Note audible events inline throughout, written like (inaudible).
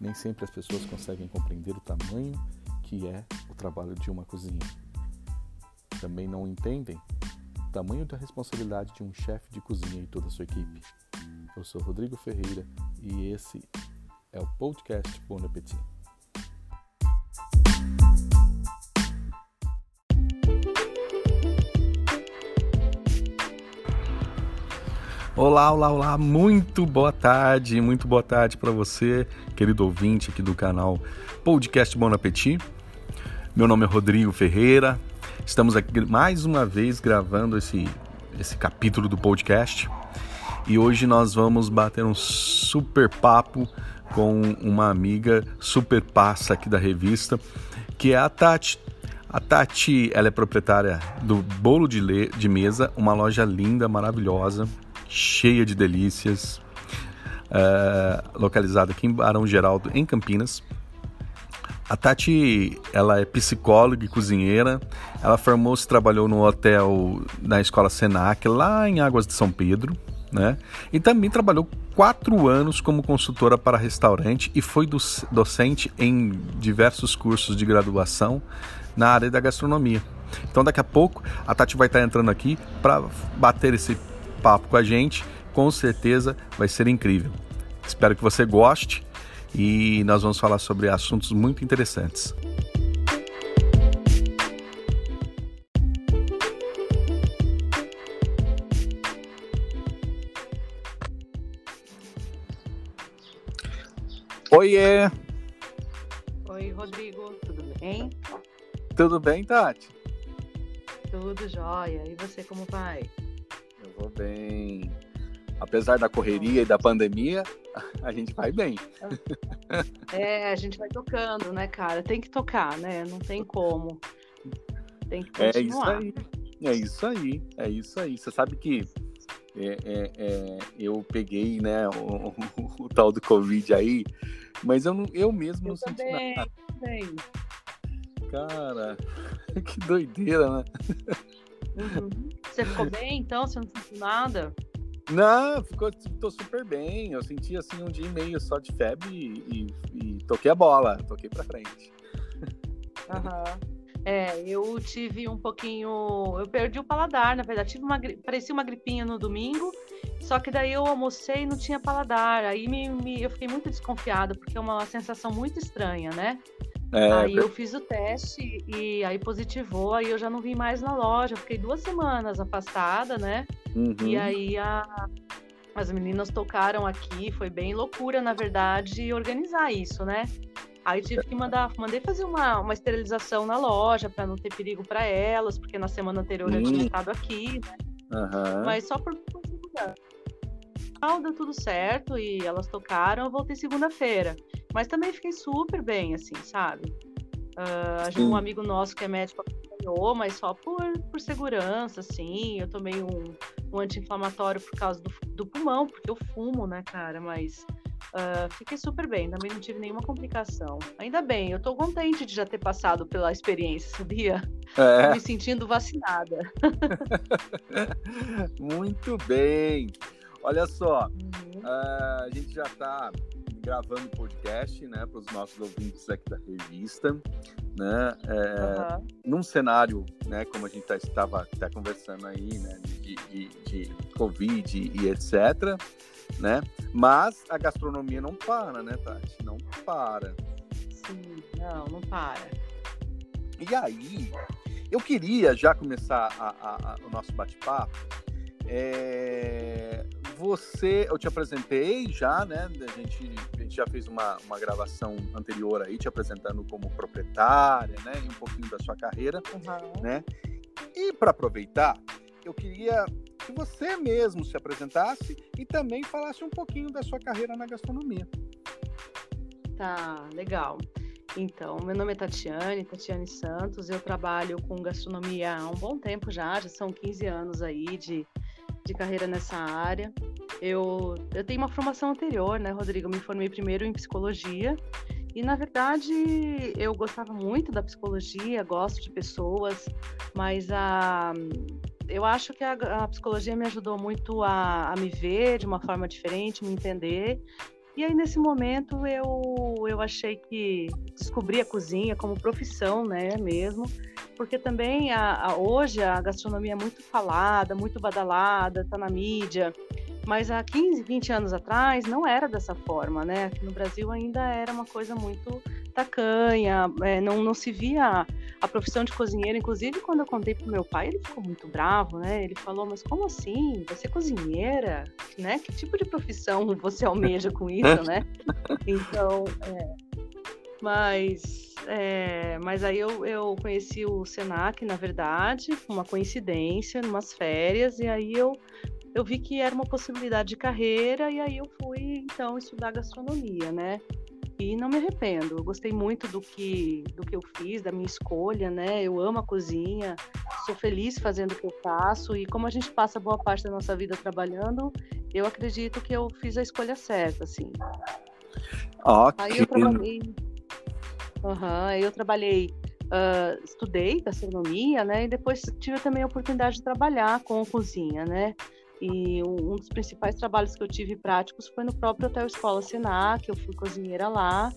nem sempre as pessoas conseguem compreender o tamanho que é o trabalho de uma cozinha. Também não entendem o tamanho da responsabilidade de um chefe de cozinha e toda a sua equipe. Eu sou Rodrigo Ferreira e esse é o podcast Bon Appetit. Olá, olá, olá, muito boa tarde, muito boa tarde para você, querido ouvinte aqui do canal Podcast Bon. Meu nome é Rodrigo Ferreira, estamos aqui mais uma vez gravando esse, esse capítulo do podcast e hoje nós vamos bater um super papo com uma amiga super passa aqui da revista, que é a Tati. A Tati, ela é proprietária do Bolo de, Le de Mesa, uma loja linda, maravilhosa, cheia de delícias, é, localizada aqui em Barão Geraldo, em Campinas. A Tati, ela é psicóloga e cozinheira. Ela formou-se, trabalhou no hotel na escola Senac, lá em Águas de São Pedro, né? E também trabalhou quatro anos como consultora para restaurante e foi docente em diversos cursos de graduação na área da gastronomia. Então, daqui a pouco, a Tati vai estar entrando aqui para bater esse papo com a gente. Com certeza vai ser incrível. Espero que você goste e nós vamos falar sobre assuntos muito interessantes. Oiê! Oi, Rodrigo, tudo bem? Tudo bem, Tati? Tudo jóia. E você, como vai? Vou bem. Apesar da correria e da pandemia, (laughs) a gente vai bem. É, a gente vai tocando, né, cara? Tem que tocar, né? Não tem como. Tem que continuar. É isso aí. É isso aí. É isso aí. Você sabe que é, é, é, eu peguei, né, o, o, (laughs) o, tal do Covid aí, mas eu, não, eu mesmo eu não também, senti nada. Também. Cara, (laughs) que doideira, né? Uhum. Você ficou bem, então? Você não sentiu nada? Não, ficou, tô super bem. Eu senti assim um dia e meio só de febre e, e, e toquei a bola, toquei pra frente. Aham. É, eu tive um pouquinho. Eu perdi o paladar, na verdade. Tive uma, parecia uma gripinha no domingo, só que daí eu almocei e não tinha paladar. Aí me, me, eu fiquei muito desconfiada, porque é uma sensação muito estranha, né? É, aí eu fiz o teste e aí positivou, aí eu já não vim mais na loja. Fiquei duas semanas afastada, né? Uhum. E aí a, as meninas tocaram aqui, foi bem loucura, na verdade, organizar isso, né? Aí tive que mandar, mandei fazer uma, uma esterilização na loja para não ter perigo para elas, porque na semana anterior uhum. eu tinha estado aqui, né? Uhum. Mas só por, por segurança. Deu tudo certo e elas tocaram, eu voltei segunda-feira. Mas também fiquei super bem, assim, sabe? Uh, um amigo nosso que é médico acompanhou, mas só por, por segurança, assim. Eu tomei um, um anti-inflamatório por causa do, do pulmão, porque eu fumo, né, cara? Mas Uh, fiquei super bem, também não tive nenhuma complicação. Ainda bem, eu tô contente de já ter passado pela experiência, (laughs) sabia? É. me sentindo vacinada. (laughs) Muito bem. Olha só, uhum. uh, a gente já tá gravando podcast, né, para os nossos ouvintes aqui da revista, né, é, uhum. num cenário, né, como a gente tá, estava tá conversando aí, né, de, de, de Covid e etc, né, mas a gastronomia não para, né, Tati? Não para. Sim, não, não para. E aí, eu queria já começar a, a, a, o nosso bate-papo é, você, eu te apresentei já, né? A gente, a gente já fez uma, uma gravação anterior aí, te apresentando como proprietária, né? E um pouquinho da sua carreira, uhum. né? E para aproveitar, eu queria que você mesmo se apresentasse e também falasse um pouquinho da sua carreira na gastronomia. Tá, legal. Então, meu nome é Tatiane, Tatiane Santos, eu trabalho com gastronomia há um bom tempo já, já são 15 anos aí de, de carreira nessa área. Eu, eu tenho uma formação anterior, né, Rodrigo? Eu me formei primeiro em psicologia e, na verdade, eu gostava muito da psicologia, gosto de pessoas, mas a, eu acho que a, a psicologia me ajudou muito a, a, me ver de uma forma diferente, me entender. E aí, nesse momento, eu, eu achei que descobri a cozinha como profissão, né, mesmo, porque também a, a, hoje a gastronomia é muito falada, muito badalada, está na mídia, mas há 15, 20 anos atrás não era dessa forma, né? Aqui no Brasil ainda era uma coisa muito tacanha, é, não, não se via a profissão de cozinheiro. Inclusive, quando eu contei pro meu pai, ele ficou muito bravo, né? Ele falou, mas como assim? Você é cozinheira? Né? Que tipo de profissão você almeja com isso, né? Então, é, mas, é, mas aí eu, eu conheci o Senac, na verdade, uma coincidência, umas férias, e aí eu eu vi que era uma possibilidade de carreira e aí eu fui então estudar gastronomia, né? E não me arrependo. Eu gostei muito do que do que eu fiz, da minha escolha, né? Eu amo a cozinha, sou feliz fazendo o que eu faço e como a gente passa boa parte da nossa vida trabalhando, eu acredito que eu fiz a escolha certa, assim. Ok. Aí eu trabalhei. Uhum, eu trabalhei Uh, estudei gastronomia, né? E depois tive também a oportunidade de trabalhar com cozinha, né? E um dos principais trabalhos que eu tive práticos foi no próprio Hotel Escola Senac, eu fui cozinheira lá.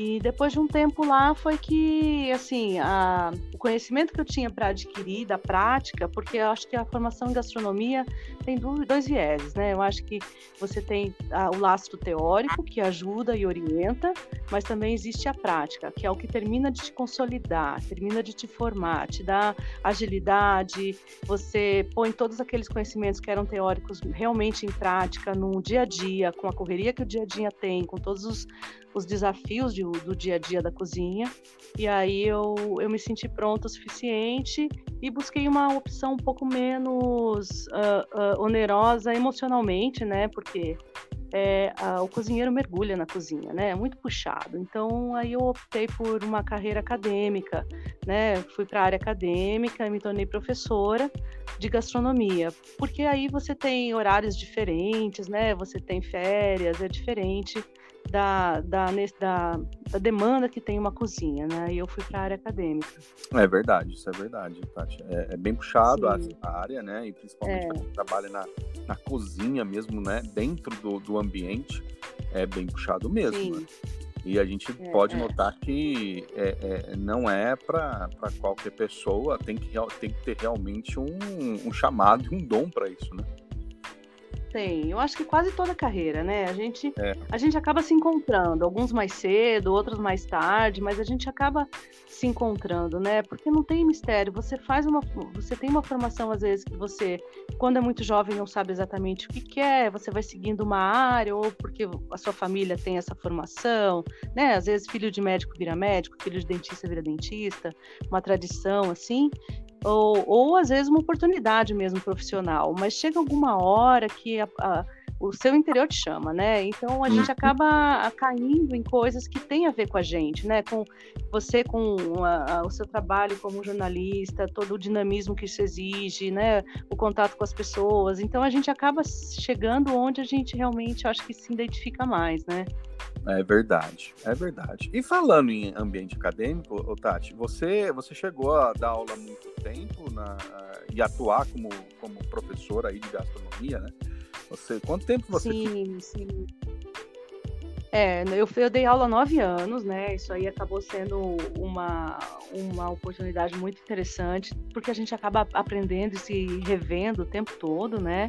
E depois de um tempo lá foi que, assim, a, o conhecimento que eu tinha para adquirir da prática, porque eu acho que a formação em gastronomia tem dois vieses, né? Eu acho que você tem a, o lastro teórico, que ajuda e orienta, mas também existe a prática, que é o que termina de te consolidar, termina de te formar, te dá agilidade, você põe todos aqueles conhecimentos que eram teóricos realmente em prática, no dia a dia, com a correria que o dia a dia tem, com todos os os desafios de, do dia a dia da cozinha. E aí eu, eu me senti pronta o suficiente e busquei uma opção um pouco menos uh, uh, onerosa emocionalmente, né? Porque é, o cozinheiro mergulha na cozinha, né? É muito puxado. Então aí eu optei por uma carreira acadêmica, né? Fui para a área acadêmica e me tornei professora de gastronomia, porque aí você tem horários diferentes, né? Você tem férias, é diferente da, da, da, da, demanda que tem uma cozinha, né? E eu fui para a área acadêmica. É verdade, isso é verdade, Tati. É, é bem puxado a, a, área, né? E principalmente é. quando você trabalha na, na cozinha mesmo, né? Dentro do, do ambiente, é bem puxado mesmo. Né? E a gente é, pode é. notar que é, é não é para qualquer pessoa, tem que, tem que ter realmente um, um chamado e um dom para isso, né? Tem. Eu acho que quase toda carreira, né? A gente, é. a gente acaba se encontrando, alguns mais cedo, outros mais tarde, mas a gente acaba se encontrando, né? Porque não tem mistério. Você faz uma, você tem uma formação às vezes que você, quando é muito jovem, não sabe exatamente o que quer. Você vai seguindo uma área ou porque a sua família tem essa formação, né? Às vezes filho de médico vira médico, filho de dentista vira dentista, uma tradição assim ou, ou às vezes uma oportunidade mesmo profissional, mas chega alguma hora que a, a, o seu interior te chama, né? Então a gente uhum. acaba caindo em coisas que têm a ver com a gente, né? Com você, com a, o seu trabalho como jornalista, todo o dinamismo que isso exige, né? O contato com as pessoas. Então a gente acaba chegando onde a gente realmente acho que se identifica mais, né? É verdade, é verdade. E falando em ambiente acadêmico, Tati, você, você chegou a dar aula há muito tempo na, e atuar como, como professora aí de gastronomia, né? Você, quanto tempo você Sim, sim. É, eu, eu dei aula há nove anos, né? Isso aí acabou sendo uma, uma oportunidade muito interessante, porque a gente acaba aprendendo e se revendo o tempo todo, né?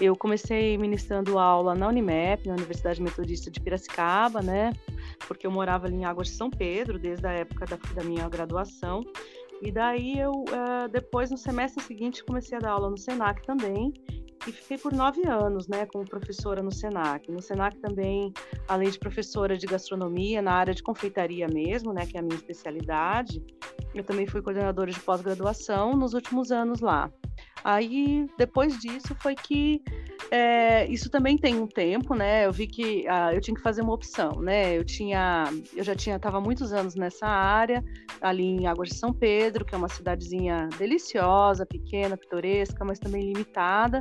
Eu comecei ministrando aula na Unimep, na Universidade Metodista de Piracicaba, né? Porque eu morava ali em Águas de São Pedro, desde a época da, da minha graduação. E daí eu, uh, depois, no semestre seguinte, comecei a dar aula no SENAC também e fiquei por nove anos, né, como professora no Senac. No Senac também, além de professora de gastronomia, na área de confeitaria mesmo, né, que é a minha especialidade, eu também fui coordenadora de pós-graduação nos últimos anos lá. Aí, depois disso, foi que é, isso também tem um tempo, né? Eu vi que ah, eu tinha que fazer uma opção, né? Eu tinha, eu já tinha, estava muitos anos nessa área, ali em Águas de São Pedro, que é uma cidadezinha deliciosa, pequena, pitoresca, mas também limitada.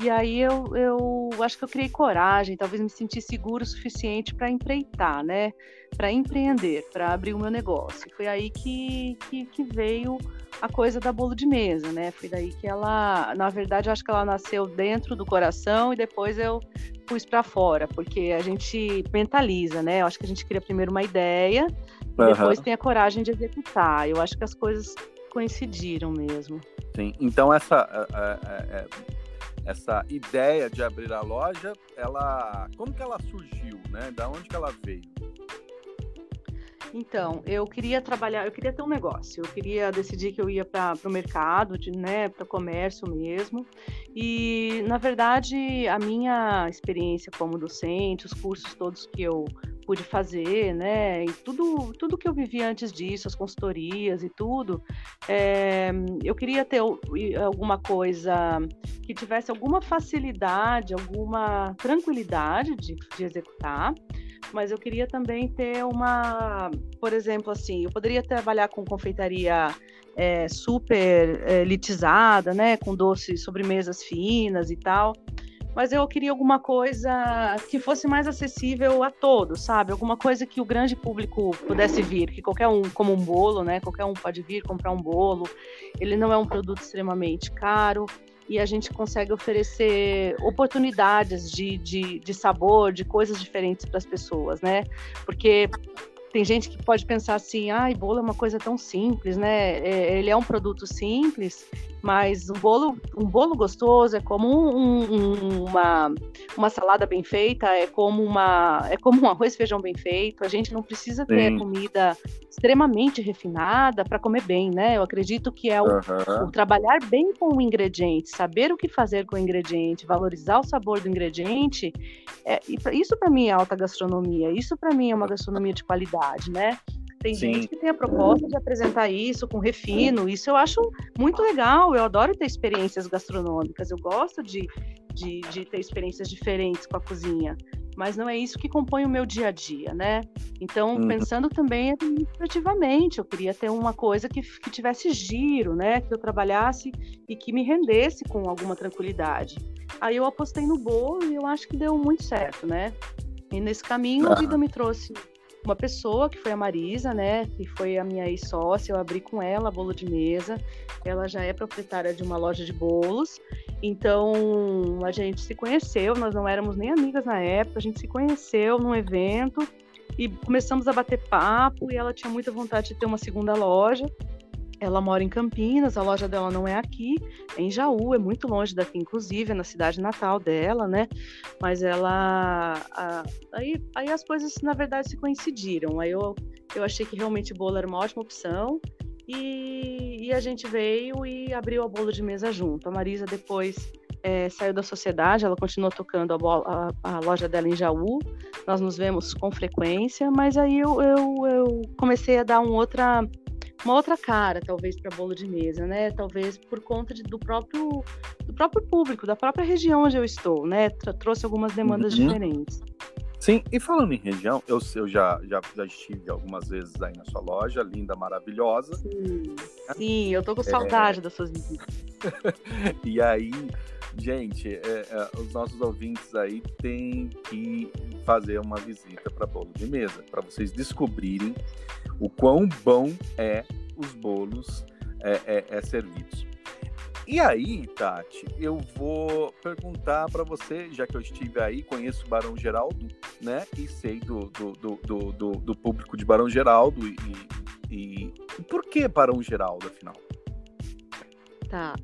E aí eu, eu acho que eu criei coragem, talvez me senti seguro o suficiente para empreitar, né? Para empreender, para abrir o meu negócio. Foi aí que, que, que, veio a coisa da bolo de mesa, né? Foi daí que ela, na verdade, eu acho que ela nasceu dentro do coração e depois eu pus para fora, porque a gente mentaliza, né? Eu acho que a gente cria primeiro uma ideia e uhum. depois tem a coragem de executar. Eu acho que as coisas coincidiram mesmo. Sim. Então essa é, é, essa ideia de abrir a loja, ela, como que ela surgiu, né? Da onde que ela veio? Então, eu queria trabalhar, eu queria ter um negócio, eu queria decidir que eu ia para o mercado, de, né, para o comércio mesmo. E, na verdade, a minha experiência como docente, os cursos todos que eu pude fazer, né, e tudo, tudo que eu vivi antes disso, as consultorias e tudo, é, eu queria ter alguma coisa que tivesse alguma facilidade, alguma tranquilidade de, de executar mas eu queria também ter uma, por exemplo, assim, eu poderia trabalhar com confeitaria é, super é, elitizada, né, com doces, sobremesas finas e tal, mas eu queria alguma coisa que fosse mais acessível a todos, sabe? Alguma coisa que o grande público pudesse vir, que qualquer um, como um bolo, né? Qualquer um pode vir comprar um bolo. Ele não é um produto extremamente caro e a gente consegue oferecer oportunidades de, de, de sabor, de coisas diferentes para as pessoas, né? Porque tem gente que pode pensar assim, ai, ah, bolo é uma coisa tão simples, né? É, ele é um produto simples, mas um bolo, um bolo gostoso é como um, um, uma, uma salada bem feita, é como uma, é como um arroz e feijão bem feito. A gente não precisa ter Sim. comida extremamente refinada para comer bem, né? Eu acredito que é o, uhum. o, trabalhar bem com o ingrediente, saber o que fazer com o ingrediente, valorizar o sabor do ingrediente. É, isso para mim é alta gastronomia. Isso para mim é uma gastronomia de qualidade, né? Tem Sim. gente que tem a proposta de apresentar isso com refino. Isso eu acho muito legal. Eu adoro ter experiências gastronômicas. Eu gosto de, de, de ter experiências diferentes com a cozinha. Mas não é isso que compõe o meu dia a dia, né? Então, uhum. pensando também administrativamente, eu queria ter uma coisa que, que tivesse giro, né? Que eu trabalhasse e que me rendesse com alguma tranquilidade. Aí eu apostei no bolo e eu acho que deu muito certo, né? E nesse caminho, a vida me trouxe uma pessoa, que foi a Marisa, né, que foi a minha ex-sócia, eu abri com ela bolo de mesa. Ela já é proprietária de uma loja de bolos. Então, a gente se conheceu, nós não éramos nem amigas na época, a gente se conheceu num evento e começamos a bater papo e ela tinha muita vontade de ter uma segunda loja. Ela mora em Campinas, a loja dela não é aqui, é em Jaú, é muito longe daqui, inclusive, é na cidade natal dela, né? Mas ela. A, aí, aí as coisas, na verdade, se coincidiram. Aí eu, eu achei que realmente o bolo era uma ótima opção. E, e a gente veio e abriu a bolo de mesa junto. A Marisa depois é, saiu da sociedade, ela continuou tocando a, a, a, loja dela em Jaú. Nós nos vemos com frequência, mas aí eu, eu, eu comecei a dar um outra uma outra cara, talvez, para bolo de mesa, né? Talvez por conta de, do próprio do próprio público, da própria região onde eu estou, né? trouxe algumas demandas uhum. diferentes. Sim, e falando em região, eu, eu já, já, já estive algumas vezes aí na sua loja, linda, maravilhosa. Sim, Sim eu tô com saudade é... das suas visitas. (laughs) e aí, gente, é, é, os nossos ouvintes aí têm que fazer uma visita para bolo de mesa, para vocês descobrirem o quão bom é os bolos é, é, é servidos. E aí, Tati, eu vou perguntar para você, já que eu estive aí, conheço o Barão Geraldo, né? E sei do, do, do, do, do público de Barão Geraldo. E, e, e por que Barão Geraldo, afinal? Tá.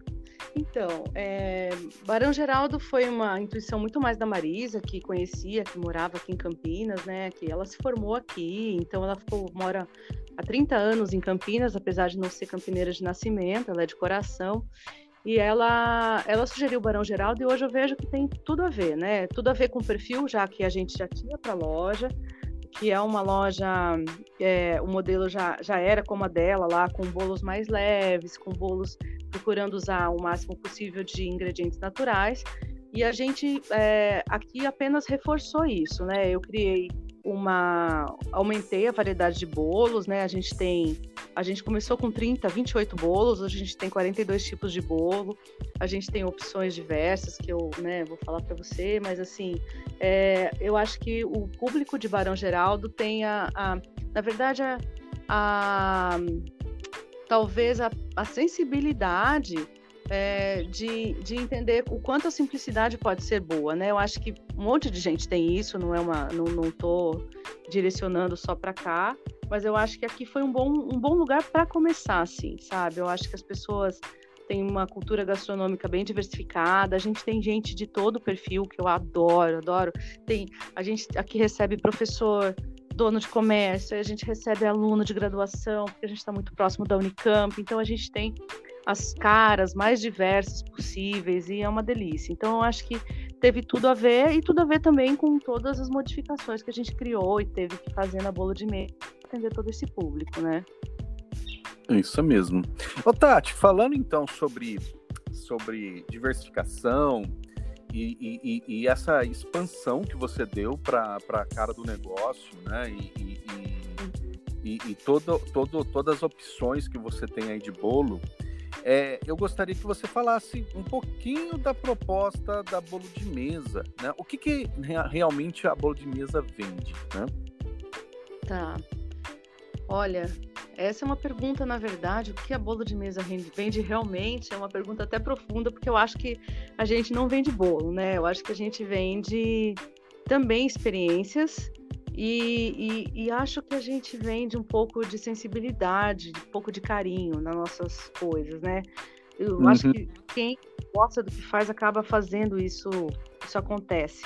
Então, é, Barão Geraldo foi uma intuição muito mais da Marisa, que conhecia, que morava aqui em Campinas, né? Que ela se formou aqui, então ela ficou, mora há 30 anos em Campinas, apesar de não ser campineira de nascimento, ela é de coração. E ela, ela sugeriu o Barão Geraldo e hoje eu vejo que tem tudo a ver, né? Tudo a ver com o perfil, já que a gente já tinha para a loja, que é uma loja, é, o modelo já, já era como a dela, lá com bolos mais leves, com bolos procurando usar o máximo possível de ingredientes naturais. E a gente é, aqui apenas reforçou isso, né? Eu criei uma. Aumentei a variedade de bolos, né? A gente tem. A gente começou com 30, 28 bolos, hoje a gente tem 42 tipos de bolo, a gente tem opções diversas que eu né, vou falar para você, mas assim, é, eu acho que o público de Barão Geraldo tem a. a na verdade, a, a talvez a, a sensibilidade é, de, de entender o quanto a simplicidade pode ser boa, né? Eu acho que um monte de gente tem isso, não é uma, não, não tô direcionando só para cá, mas eu acho que aqui foi um bom, um bom lugar para começar, assim, sabe? Eu acho que as pessoas têm uma cultura gastronômica bem diversificada, a gente tem gente de todo o perfil que eu adoro, adoro. Tem, a gente aqui recebe professor, dono de comércio, a gente recebe aluno de graduação, porque a gente está muito próximo da Unicamp, então a gente tem as caras mais diversas possíveis e é uma delícia. Então eu acho que teve tudo a ver e tudo a ver também com todas as modificações que a gente criou e teve que fazer na bolo de meia para atender todo esse público, né? Isso mesmo. Ô Tati, falando então sobre, sobre diversificação e, e, e essa expansão que você deu para a cara do negócio, né? E, e, e todo, todo, todas as opções que você tem aí de bolo, é, eu gostaria que você falasse um pouquinho da proposta da bolo de mesa, né? O que, que realmente a bolo de mesa vende, né? Tá. Olha, essa é uma pergunta, na verdade, o que a bolo de mesa vende realmente é uma pergunta até profunda, porque eu acho que a gente não vende bolo, né? Eu acho que a gente vende também experiências e, e, e, acho que a gente vende um pouco de sensibilidade, um pouco de carinho nas nossas coisas, né? Eu uhum. acho que quem gosta do que faz acaba fazendo isso, isso acontece.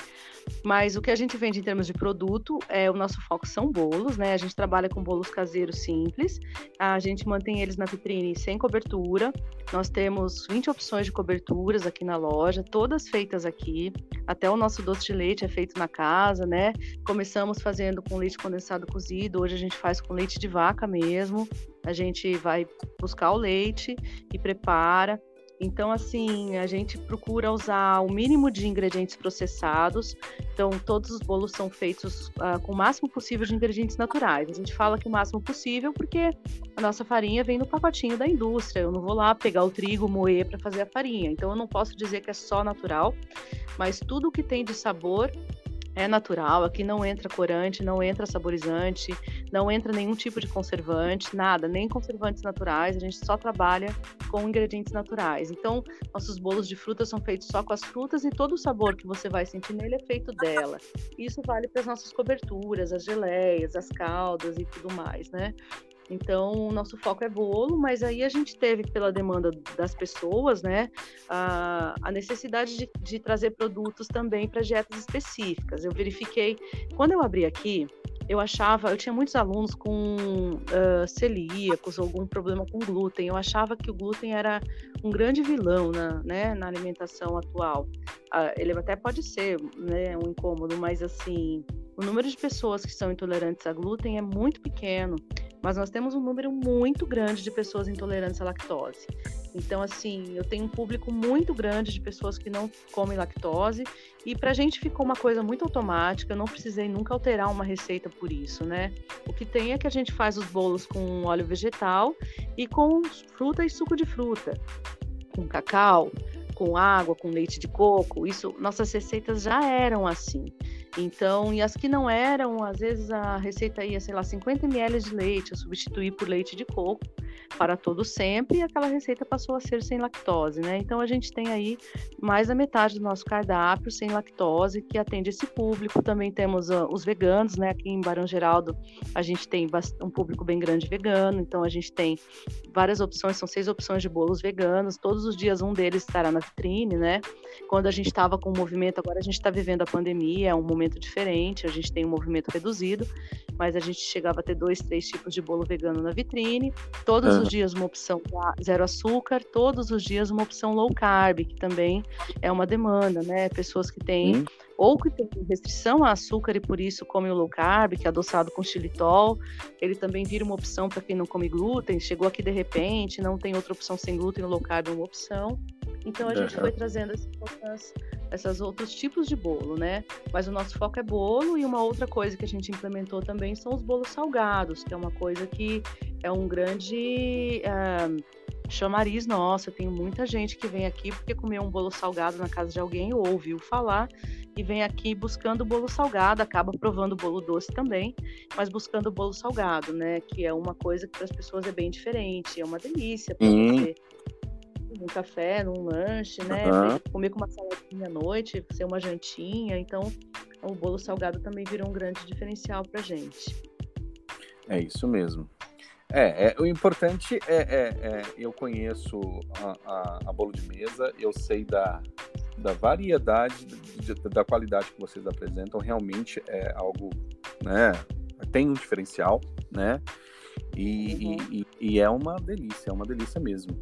Mas o que a gente vende em termos de produto, é o nosso foco são bolos, né? A gente trabalha com bolos caseiros simples, a gente mantém eles na vitrine sem cobertura. Nós temos 20 opções de coberturas aqui na loja, todas feitas aqui. Até o nosso doce de leite é feito na casa, né? Começamos fazendo com leite condensado cozido, hoje a gente faz com leite de vaca mesmo. A gente vai buscar o leite e prepara. Então, assim, a gente procura usar o mínimo de ingredientes processados. Então, todos os bolos são feitos uh, com o máximo possível de ingredientes naturais. A gente fala que o máximo possível porque a nossa farinha vem no pacotinho da indústria. Eu não vou lá pegar o trigo, moer para fazer a farinha. Então, eu não posso dizer que é só natural, mas tudo que tem de sabor é natural, aqui não entra corante, não entra saborizante, não entra nenhum tipo de conservante, nada, nem conservantes naturais, a gente só trabalha com ingredientes naturais. Então, nossos bolos de frutas são feitos só com as frutas e todo o sabor que você vai sentir nele é feito dela. Isso vale para as nossas coberturas, as geleias, as caldas e tudo mais, né? Então, o nosso foco é bolo, mas aí a gente teve, pela demanda das pessoas, né, a, a necessidade de, de trazer produtos também para dietas específicas. Eu verifiquei, quando eu abri aqui, eu achava, eu tinha muitos alunos com uh, celíacos, algum problema com glúten. Eu achava que o glúten era um grande vilão na, né, na alimentação atual. Uh, ele até pode ser né, um incômodo, mas assim, o número de pessoas que são intolerantes a glúten é muito pequeno mas nós temos um número muito grande de pessoas intolerantes à lactose. Então, assim, eu tenho um público muito grande de pessoas que não comem lactose e para a gente ficou uma coisa muito automática, eu não precisei nunca alterar uma receita por isso, né? O que tem é que a gente faz os bolos com óleo vegetal e com fruta e suco de fruta, com cacau, com água, com leite de coco. Isso, nossas receitas já eram assim. Então, e as que não eram, às vezes a receita ia, sei lá, 50 ml de leite, eu substituí por leite de coco para todo sempre, e aquela receita passou a ser sem lactose, né? Então a gente tem aí mais da metade do nosso cardápio sem lactose, que atende esse público. Também temos uh, os veganos, né? Aqui em Barão Geraldo a gente tem um público bem grande vegano, então a gente tem várias opções, são seis opções de bolos veganos, todos os dias um deles estará na vitrine, né? Quando a gente estava com o movimento, agora a gente está vivendo a pandemia, é um momento diferente, a gente tem um movimento reduzido, mas a gente chegava a ter dois, três tipos de bolo vegano na vitrine, todos os dias uma opção zero açúcar, todos os dias uma opção low carb, que também é uma demanda, né? Pessoas que têm hum. ou que têm restrição a açúcar e por isso comem o low carb, que é adoçado com xilitol, ele também vira uma opção para quem não come glúten, chegou aqui de repente, não tem outra opção sem glúten, o low carb é uma opção. Então a gente foi trazendo essas, essas outros tipos de bolo, né? Mas o nosso foco é bolo e uma outra coisa que a gente implementou também são os bolos salgados, que é uma coisa que é um grande uh, chamariz nosso. Eu tenho muita gente que vem aqui porque comeu um bolo salgado na casa de alguém ou ouviu falar e vem aqui buscando o bolo salgado, acaba provando o bolo doce também, mas buscando o bolo salgado, né? Que é uma coisa que para as pessoas é bem diferente, é uma delícia para hum. você num café, num lanche, né? Uhum. Comer com uma saladinha à noite, ser uma jantinha. Então, o bolo salgado também virou um grande diferencial pra gente. É isso mesmo. É, é o importante é, é, é eu conheço a, a, a, bolo de mesa, eu sei da, da variedade, de, da qualidade que vocês apresentam, realmente é algo, né, tem um diferencial, né, e, uhum. e, e, é uma delícia, é uma delícia mesmo.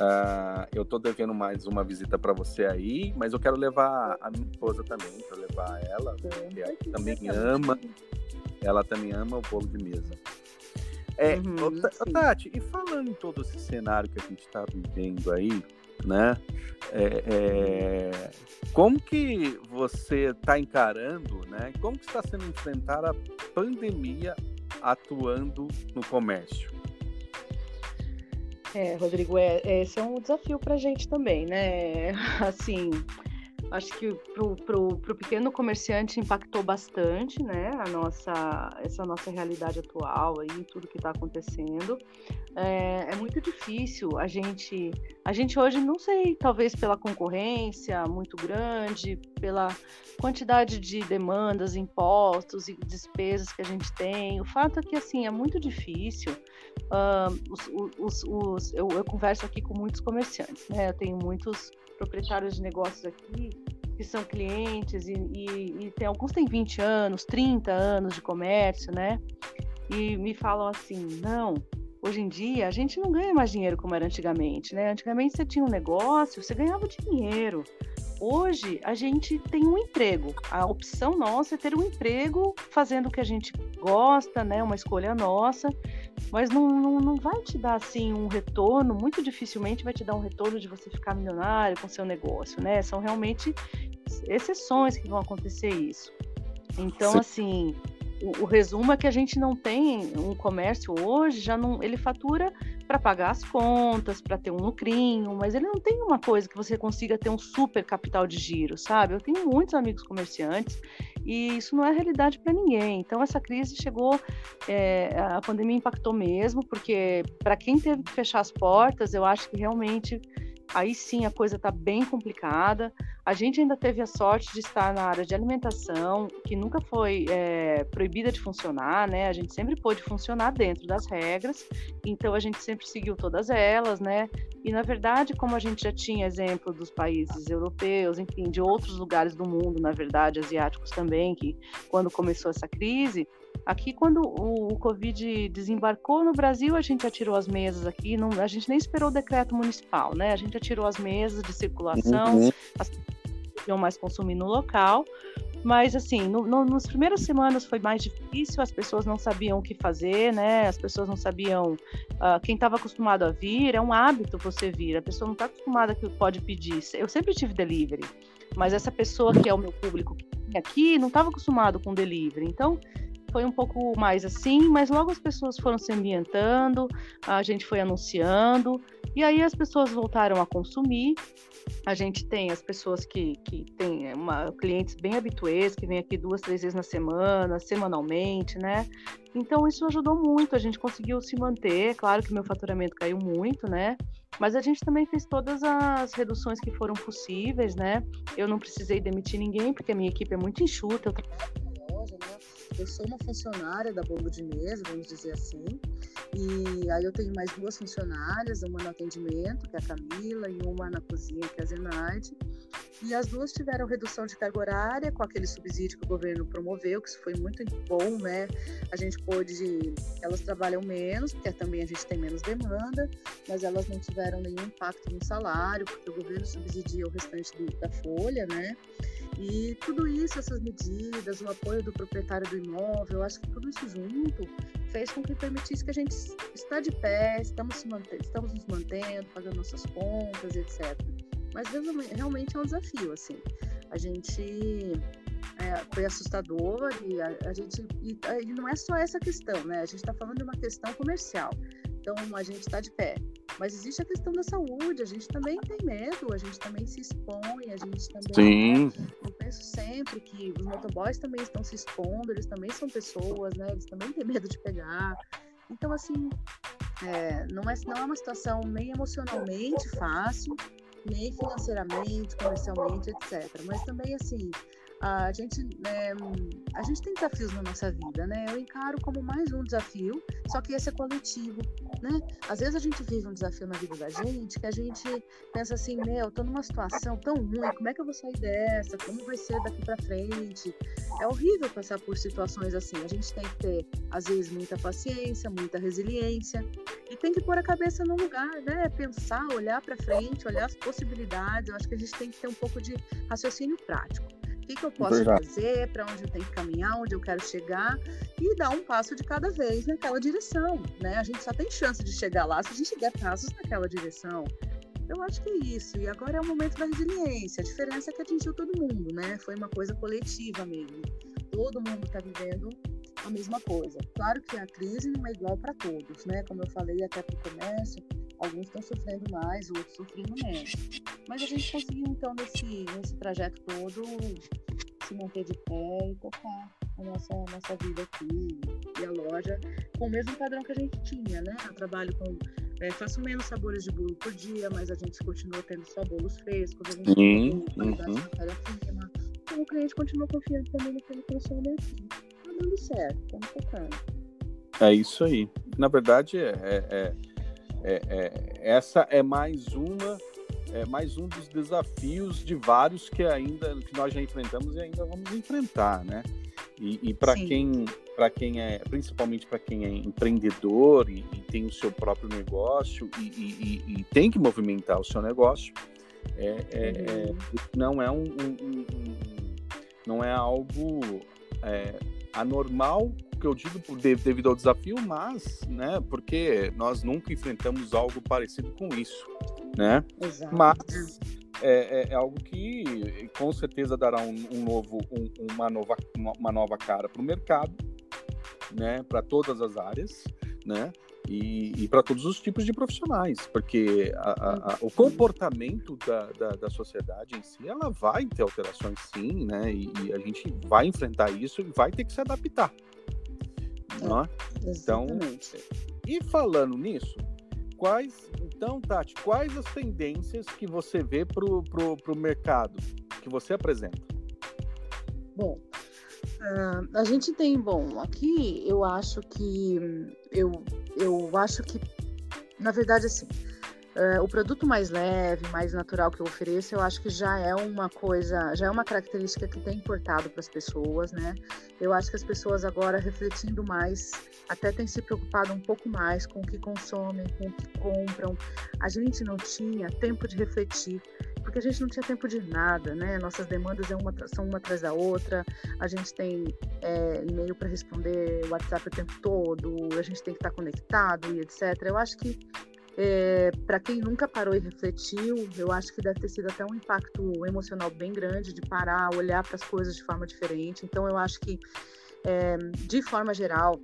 Uh, eu tô devendo mais uma visita para você aí, mas eu quero levar a minha esposa também, para levar ela, porque ela também ama, ela também ama o bolo de mesa. É, uhum, Tati, e falando em todo esse cenário que a gente está vivendo aí, né? É, é, como que você está encarando, né? Como que está sendo enfrentar a pandemia atuando no comércio? É, Rodrigo, é, esse é um desafio para a gente também, né? (laughs) Assim, Acho que pro, pro pequeno comerciante impactou bastante, né? A nossa, essa nossa realidade atual aí, tudo que está acontecendo. É, é, muito difícil a gente, a gente hoje não sei, talvez pela concorrência muito grande, pela quantidade de demandas, impostos e despesas que a gente tem. O fato é que assim é muito difícil. Uh, os, os, os, eu, eu converso aqui com muitos comerciantes, né? Eu tenho muitos proprietários de negócios aqui que são clientes e, e, e tem, alguns têm 20 anos, 30 anos de comércio, né? E me falam assim, não, hoje em dia a gente não ganha mais dinheiro como era antigamente, né? Antigamente você tinha um negócio, você ganhava dinheiro. Hoje a gente tem um emprego. A opção nossa é ter um emprego fazendo o que a gente gosta, né? Uma escolha nossa, mas não, não, não vai te dar assim um retorno, muito dificilmente vai te dar um retorno de você ficar milionário com seu negócio, né? São realmente exceções que vão acontecer isso. Então, Sim. assim, o, resumo é que a gente não tem um comércio hoje, já não, ele fatura para pagar as contas, para ter um lucrinho, mas ele não tem uma coisa que você consiga ter um super capital de giro, sabe? Eu tenho muitos amigos comerciantes e isso não é realidade para ninguém. Então essa crise chegou, é, a pandemia impactou mesmo, porque para quem teve que fechar as portas, eu acho que realmente aí sim a coisa está bem complicada. A gente ainda teve a sorte de estar na área de alimentação, que nunca foi é, proibida de funcionar, né? A gente sempre pôde funcionar dentro das regras, então a gente sempre seguiu todas elas, né? E na verdade, como a gente já tinha exemplo dos países europeus, enfim, de outros lugares do mundo, na verdade, asiáticos também, que quando começou essa crise, Aqui, quando o, Covid desembarcou no Brasil, a gente já tirou as mesas aqui, não, a gente nem esperou o decreto municipal, né? A gente já tirou as mesas de circulação, uhum. as pessoas podiam mais consumir no local. Mas, assim, no, no, nas primeiras semanas foi mais difícil, as pessoas não sabiam o que fazer, né? As pessoas não sabiam. Uh, quem estava acostumado a vir, é um hábito você vir, a pessoa não está acostumada que pode pedir. Eu sempre tive delivery, mas essa pessoa que é o meu público aqui não estava acostumado com delivery. Então, foi um pouco mais assim, mas logo as pessoas foram se ambientando, a gente foi anunciando, e aí as pessoas voltaram a consumir. A gente tem as pessoas que, que têm uma, clientes bem habituês, que vêm aqui duas, três vezes na semana, semanalmente, né? Então isso ajudou muito, a gente conseguiu se manter. Claro que meu faturamento caiu muito, né? Mas a gente também fez todas as reduções que foram possíveis, né? Eu não precisei demitir ninguém, porque a minha equipe é muito enxuta, eu trabalho loja, né? Eu sou uma funcionária da Bolo de Mesa, vamos dizer assim. E aí eu tenho mais duas funcionárias, uma no atendimento, que é a Camila, e uma na cozinha, que é a Zenaide. E as duas tiveram redução de carga horária com aquele subsídio que o governo promoveu, que isso foi muito bom, né? A gente pôde. Elas trabalham menos, porque também a gente tem menos demanda, mas elas não tiveram nenhum impacto no salário, porque o governo subsidia o restante do, da folha, né? E tudo isso, essas medidas, o apoio do proprietário do imóvel, acho que tudo isso junto fez com que permitisse que a gente está de pé, estamos, manter, estamos nos mantendo, pagando nossas contas, etc. Mas realmente é um desafio, assim. A gente é, foi assustador e a, a gente e, e, não é só essa questão, né? A gente está falando de uma questão comercial. Então a gente está de pé. Mas existe a questão da saúde, a gente também tem medo, a gente também se expõe, a gente também. Sim. Né? Eu penso sempre que os motoboys também estão se expondo, eles também são pessoas, né? Eles também têm medo de pegar. Então, assim, é, não, é, não é uma situação nem emocionalmente fácil, nem financeiramente, comercialmente, etc. Mas também, assim, a gente, é, a gente tem desafios na nossa vida, né? Eu encaro como mais um desafio, só que esse é coletivo, né? Às vezes a gente vive um desafio na vida da gente que a gente pensa assim, meu, tô numa situação tão ruim, como é que eu vou sair dessa? Como vai ser daqui para frente? É horrível passar por situações assim. A gente tem que ter, às vezes, muita paciência, muita resiliência e tem que pôr a cabeça no lugar, né? Pensar, olhar para frente, olhar as possibilidades. Eu acho que a gente tem que ter um pouco de raciocínio prático que, que eu posso Verdade. fazer, para onde eu tenho que caminhar, onde eu quero chegar e dar um passo de cada vez naquela direção, né? A gente só tem chance de chegar lá se a gente der passos naquela direção. Eu acho que é isso. E agora é o momento da resiliência. A diferença é que atingiu todo mundo, né? Foi uma coisa coletiva mesmo. Todo mundo está vivendo a mesma coisa. Claro que a crise não é igual para todos, né? Como eu falei até para o comércio, alguns estão sofrendo mais, outros sofrendo menos. Mas a gente conseguiu, então, nesse, nesse trajeto todo, se manter de pé e tocar a nossa, nossa vida aqui e a loja com o mesmo padrão que a gente tinha, né? Eu trabalho com. É, faço menos sabores de bolo por dia, mas a gente continua tendo só bolos frescos, a gente uhum. matéria-prima. Então o cliente continua confiando também no que ele consome aqui. Tá dando certo, estamos tocando. É isso aí. Na verdade, é, é, é é, é, essa é mais uma é mais um dos desafios de vários que ainda que nós já enfrentamos e ainda vamos enfrentar, né? E, e para quem para quem é principalmente para quem é empreendedor e, e, tem o seu próprio negócio e, e, tem que movimentar o seu negócio, é, é, é uhum. não é um, um, um, não é algo é, anormal que eu digo devido ao desafio, mas, né, porque nós nunca enfrentamos algo parecido com isso, né? Exato. Mas é, é, é, algo que com certeza dará um, um novo, um, uma, nova, uma, uma nova cara para o mercado, né, para todas as áreas, né? E, e para todos os tipos de profissionais, porque a, a, a, o comportamento da, da, da, sociedade em si, ela vai ter alterações sim, né? E, e, a gente vai enfrentar isso e vai ter que se adaptar, não é? Então, e falando nisso, quais, então, Tati, quais as tendências que você vê para o mercado que você apresenta? Bom, uh, a gente tem, bom, aqui eu acho que eu, eu acho que, na verdade, assim, Uh, o produto mais leve, mais natural que eu ofereço, eu acho que já é uma coisa, já é uma característica que tem importado para as pessoas, né? Eu acho que as pessoas agora refletindo mais, até têm se preocupado um pouco mais com o que consomem, com o que compram. A gente não tinha tempo de refletir, porque a gente não tinha tempo de nada, né? Nossas demandas é uma, são uma atrás da outra, a gente tem é, e-mail para responder, WhatsApp o tempo todo, a gente tem que estar conectado e etc. Eu acho que é, para quem nunca parou e refletiu, eu acho que deve ter sido até um impacto emocional bem grande de parar, olhar para as coisas de forma diferente. Então, eu acho que, é, de forma geral,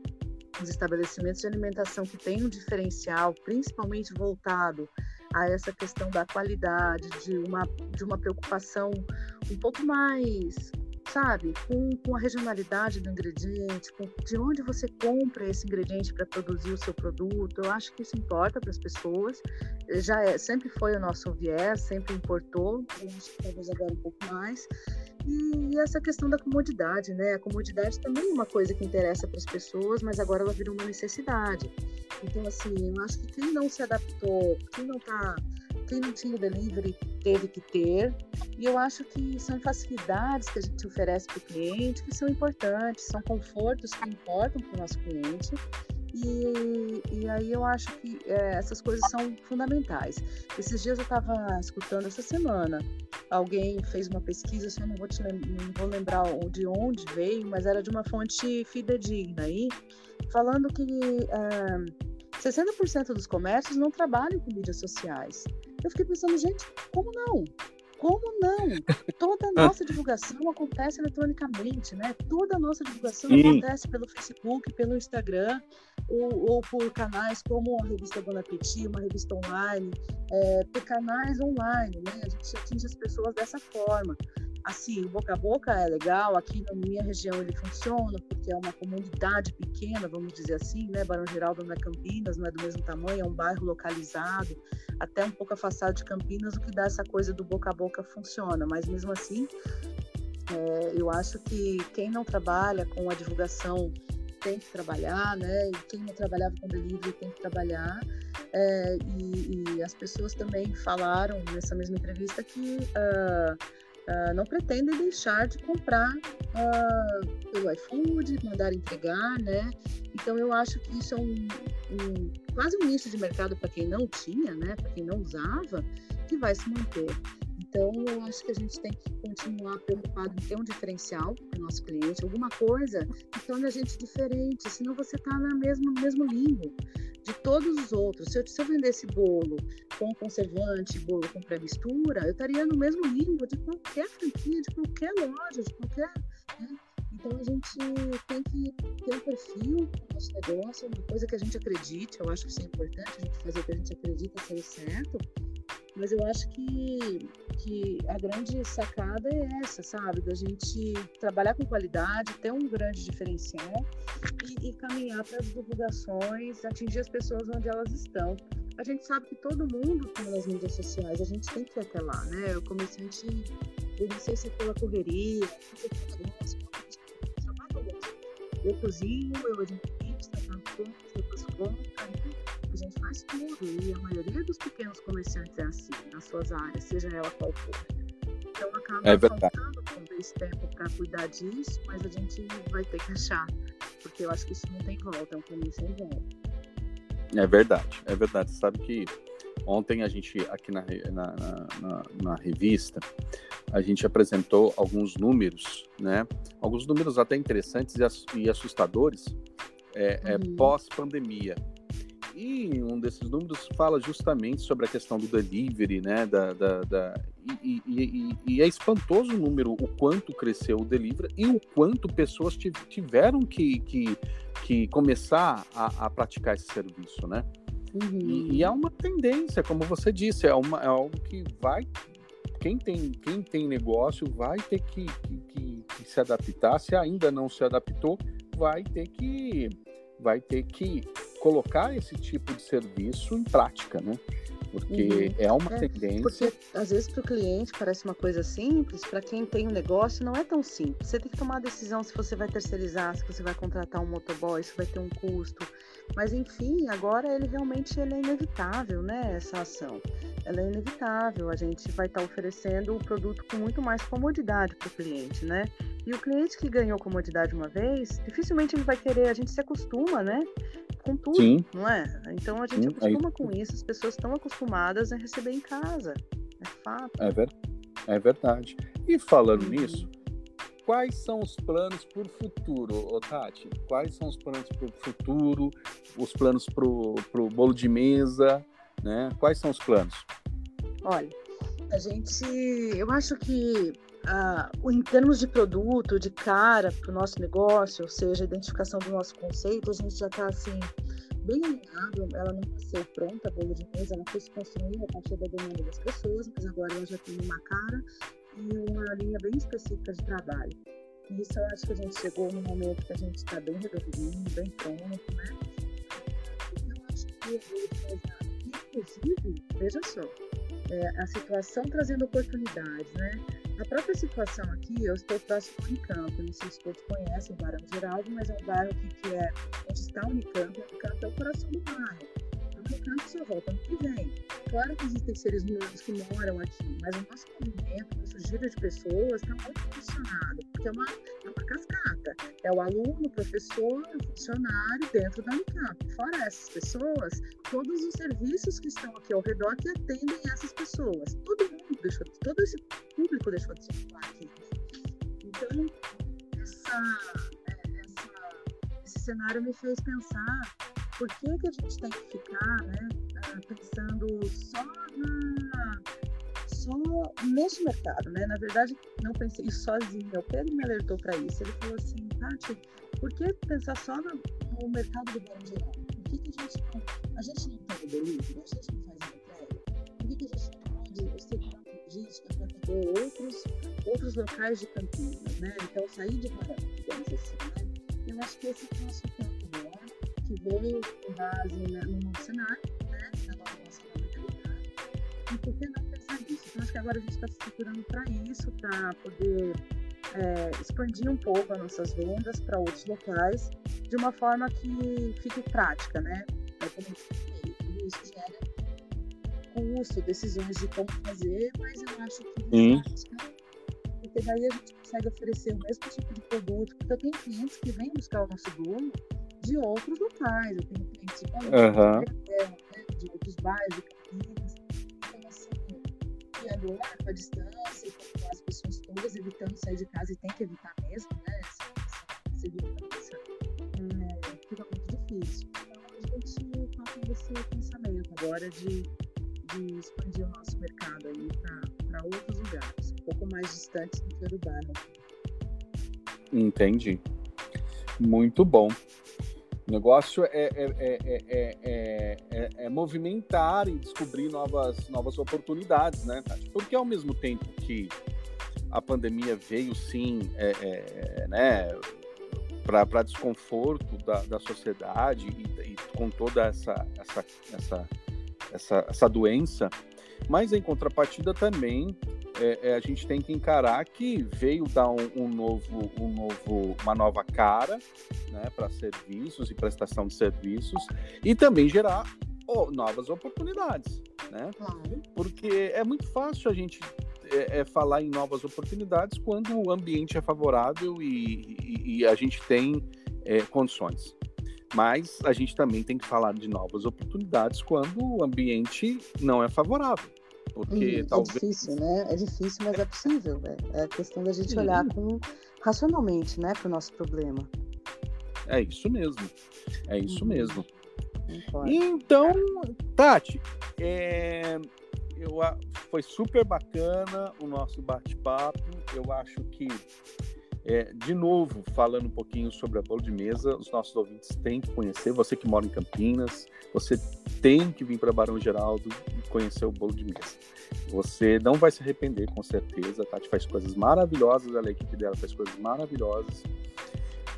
os estabelecimentos de alimentação que têm um diferencial, principalmente voltado a essa questão da qualidade, de uma, de uma preocupação um pouco mais sabe, com, com a regionalidade do ingrediente, com de onde você compra esse ingrediente para produzir o seu produto. Eu acho que isso importa para as pessoas. Já é, sempre foi o nosso viés, sempre importou, talvez agora um pouco mais. E essa questão da comodidade, né? A comodidade também é uma coisa que interessa para as pessoas, mas agora ela virou uma necessidade. Então, assim, eu acho que quem não se adaptou, quem não está quem não tinha delivery teve que ter. E eu acho que são facilidades que a gente oferece para o cliente que são importantes, são confortos que importam para o nosso cliente. E, e, aí eu acho que é, essas coisas são fundamentais. Esses dias eu estava escutando essa semana, alguém fez uma pesquisa, eu não vou, te, não vou lembrar de onde veio, mas era de uma fonte fidedigna aí, falando que é, 60% dos comércios não trabalham com mídias sociais. Eu fiquei pensando, gente, como não? Como não? Toda a (laughs) nossa divulgação acontece eletronicamente, né? Toda a nossa divulgação Sim. acontece pelo Facebook, pelo Instagram, ou, ou, por canais como a revista Bon Appetit, uma revista online, é, por canais online, né? A gente atinge as pessoas dessa forma. Assim, boca a boca é legal, aqui na minha região ele funciona, porque é uma comunidade pequena, vamos dizer assim, né? Barão Geraldo não é Campinas, não é do mesmo tamanho, é um bairro localizado, até um pouco afastado de Campinas, o que dá essa coisa do boca a boca funciona, mas mesmo assim, é, eu acho que quem não trabalha com a divulgação tem que trabalhar, né? E quem não trabalhava com delivery tem que trabalhar. É, e, e, as pessoas também falaram nessa mesma entrevista que uh, uh, não pretendem deixar de comprar uh, pelo iFood, mandar entregar, né? Então eu acho que isso é um, um quase um nicho de mercado para quem não tinha, né? Para quem não usava, que vai se manter. Então, eu acho que a gente tem que continuar preocupado em ter um diferencial para o nosso cliente, alguma coisa que torne a gente diferente, senão você está no mesmo, mesmo limbo de todos os outros. Se eu, se eu vendesse bolo com conservante, bolo com pré-mistura, eu estaria no mesmo limbo de qualquer franquia, de qualquer loja, de qualquer. Né? Então a gente tem que ter um perfil no nosso negócio, uma coisa que a gente acredite. Eu acho que isso é importante, a gente fazer o que a gente acredita ser certo mas eu acho que, que a grande sacada é essa, sabe? Da gente trabalhar com qualidade, ter um grande diferencial e, e caminhar para as divulgações, atingir as pessoas onde elas estão. A gente sabe que todo mundo está nas mídias sociais, a gente tem que ir até lá, né? O comerciante, eu não sei se é pela correria, eu cozinho, eu administro, eu faço conta, a gente faz tudo e a maioria dos pequenos comerciantes é assim, nas suas áreas, seja ela qual for. Então acaba é faltando talvez tempo para cuidar disso, mas a gente vai ter que achar, porque eu acho que isso não tem volta, é um caminho sem volta. É verdade, é verdade. Você sabe que ontem a gente, aqui na, na, na, na revista, a gente apresentou alguns números, né? Alguns números até interessantes e assustadores é, é uhum. é pós-pandemia. E um desses números fala justamente sobre a questão do delivery, né? Da, da, da e, e, e, e, é espantoso o número, o quanto cresceu o delivery e o quanto pessoas tiveram que, que, que começar a, a praticar esse serviço, né? Uhum. E, é uma tendência, como você disse, é, uma, é algo que vai. Quem tem, quem tem negócio vai ter que, que, que se adaptar. Se ainda não se adaptou, vai ter que vai ter que colocar esse tipo de serviço em prática, né? Porque uhum. é uma é, tendência. Porque às vezes para o cliente parece uma coisa simples, para quem tem um negócio não é tão simples. Você tem que tomar a decisão se você vai terceirizar, se você vai contratar um motoboy, se vai ter um custo. Mas enfim, agora ele realmente ele é inevitável, né? Essa ação. Ela é inevitável. A gente vai estar tá oferecendo o produto com muito mais comodidade para o cliente, né? E o cliente que ganhou comodidade uma vez, dificilmente ele vai querer, a gente se acostuma, né? com tudo, Sim. não é? Então a gente Sim, acostuma aí... com isso, as pessoas estão acostumadas a receber em casa. É fato. É, ver... é verdade. E falando uhum. nisso, quais são os planos para o futuro, Tati? Quais são os planos para o futuro, os planos para o bolo de mesa, né? Quais são os planos? Olha, a gente, eu acho que uh, em termos de produto, de cara para o nosso negócio, ou seja, a identificação do nosso conceito, a gente já está assim bem alinhado. Ela não nasceu pronta, a bolo de mesa, ela foi se construindo a partir da demanda das pessoas, mas agora ela já tem uma cara e uma linha bem específica de trabalho. E isso eu acho que a gente chegou no momento que a gente está bem redondinho, bem pronto, né? Eu acho que o bolo de mesa, inclusive, veja só, é, a situação trazendo oportunidades, né? A própria situação aqui, eu estou próximo ao Unicamp, não sei se todos conhecem o Barão Geraldo, mas é um bairro aqui que é onde está o Unicamp, o Unicamp é o coração do bairro. O Unicamp só volta ano que vem. Claro que existem seres humanos que moram aqui, mas o nosso movimento, o nosso giro de pessoas está muito funcionado, porque é uma, é uma cascata. É o aluno, o professor, o funcionário dentro da Unicamp. Fora essas pessoas, todos os serviços que estão aqui ao redor que atendem essas pessoas. Todo mundo deixou, todo esse público deixou de circular aqui. Então, essa, é, essa, esse cenário me fez pensar por que, que a gente tem que ficar né, ah, pensando só na só nesse mercado, né? Na verdade, não pensei sozinho. O Pedro me alertou para isso. Ele falou assim, Tati, por que pensar só no, no mercado do bem geral? Por que, que a gente não, a gente não tem delivery? A gente não faz entrega? Por que, que a gente não pode, que logística para atender outros, outros locais de Campinas, né? Então, sair de Guarani, digamos assim, né? Eu acho que esse é o nosso que veio com base no novo cenário, né? Na nossa mentalidade. E por que não pensar nisso? Então, acho que agora a gente está se estruturando para isso, para poder é, expandir um pouco as nossas vendas para outros locais, de uma forma que fique prática, né? É como tudo isso gera custo, decisões de como fazer, mas eu acho que porque daí a gente consegue oferecer o mesmo tipo de produto, porque eu tenho clientes que vêm buscar o nosso bolo de outros locais, eu tenho clientes de, uhum. de, de outros bairros, de Campinas, então assim, e agora com a distância, com as pessoas todas evitando sair de casa, e tem que evitar mesmo, né, essa segurança, é, fica muito difícil. Então a gente está com esse pensamento agora de de expandir o nosso mercado aí para outros lugares, um pouco mais distantes do que urbano. Entendi. Muito bom. O negócio é, é, é, é, movimentar e descobrir novas, novas oportunidades, né, Tati? Porque ao mesmo tempo que a pandemia veio, sim, né, para desconforto da, da sociedade e, e, com toda essa, essa, essa essa, essa doença, mas em contrapartida também é, é, a gente tem que encarar que veio dar um, um novo, um novo, uma nova cara né, para serviços e prestação de serviços e também gerar oh, novas oportunidades, né? Claro. Porque é muito fácil a gente é, é, falar em novas oportunidades quando o ambiente é favorável e, e, e a gente tem é, condições. Mas a gente também tem que falar de novas oportunidades quando o ambiente não é favorável. Porque hum, talvez... É difícil, né? É difícil, mas é possível. É a questão da gente olhar com, racionalmente né, para o nosso problema. É isso mesmo. É isso uhum. mesmo. Então, Tati, é, eu, foi super bacana o nosso bate-papo. Eu acho que é, de novo, falando um pouquinho sobre a bolo de mesa, os nossos ouvintes têm que conhecer. Você que mora em Campinas, você tem que vir para Barão Geraldo e conhecer o bolo de mesa. Você não vai se arrepender, com certeza. A Tati faz coisas maravilhosas, a equipe dela faz coisas maravilhosas.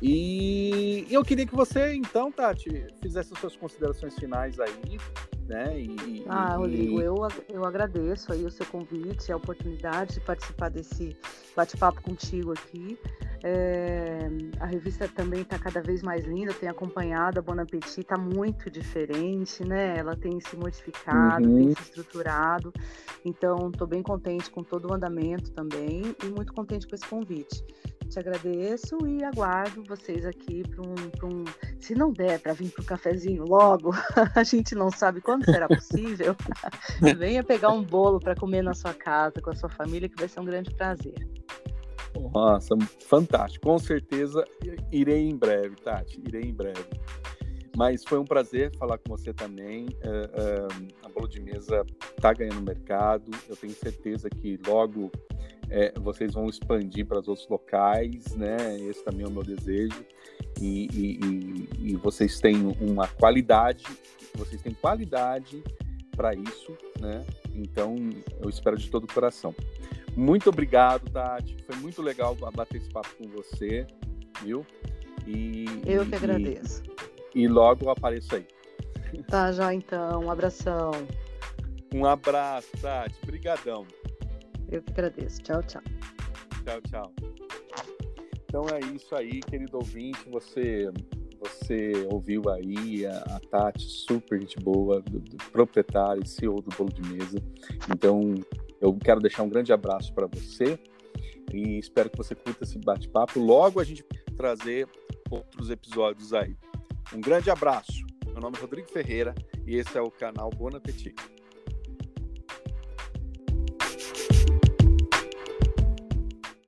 E eu queria que você, então, Tati, fizesse as suas considerações finais aí, né? E, ah, Rodrigo, eu, eu agradeço aí o seu convite, a oportunidade de participar desse bate-papo contigo aqui. É, a revista também está cada vez mais linda, eu tenho acompanhado, a Bon Appetit está muito diferente, né? Ela tem se modificado, uhum. tem se estruturado. Então, estou bem contente com todo o andamento também e muito contente com esse convite. Te agradeço e aguardo vocês aqui para um, um. Se não der para vir para o cafezinho logo, (laughs) a gente não sabe quando será possível. (laughs) Venha pegar um bolo para comer na sua casa com a sua família, que vai ser um grande prazer. Nossa, fantástico. Com certeza irei em breve, Tati. Irei em breve. Mas foi um prazer falar com você também. Uh, uh, a bolo de mesa está ganhando mercado. Eu tenho certeza que logo é, vocês vão expandir para os outros locais, né? Esse também é o meu desejo. E, e, e, e vocês têm uma qualidade, vocês têm qualidade para isso, né? Então eu espero de todo o coração. Muito obrigado, Tati. Foi muito legal bater esse papo com você, viu? E, eu que agradeço. E, e logo eu apareço aí. Tá, já então. Um abração. Um abraço, Tati. Obrigadão. Eu que agradeço. Tchau, tchau. Tchau, tchau. Então é isso aí, querido ouvinte. Você você ouviu aí a, a Tati, super gente boa, do, do proprietário e CEO do Bolo de Mesa. Então, eu quero deixar um grande abraço para você e espero que você curta esse bate-papo. Logo a gente trazer outros episódios aí. Um grande abraço. Meu nome é Rodrigo Ferreira e esse é o canal Bon Appetit.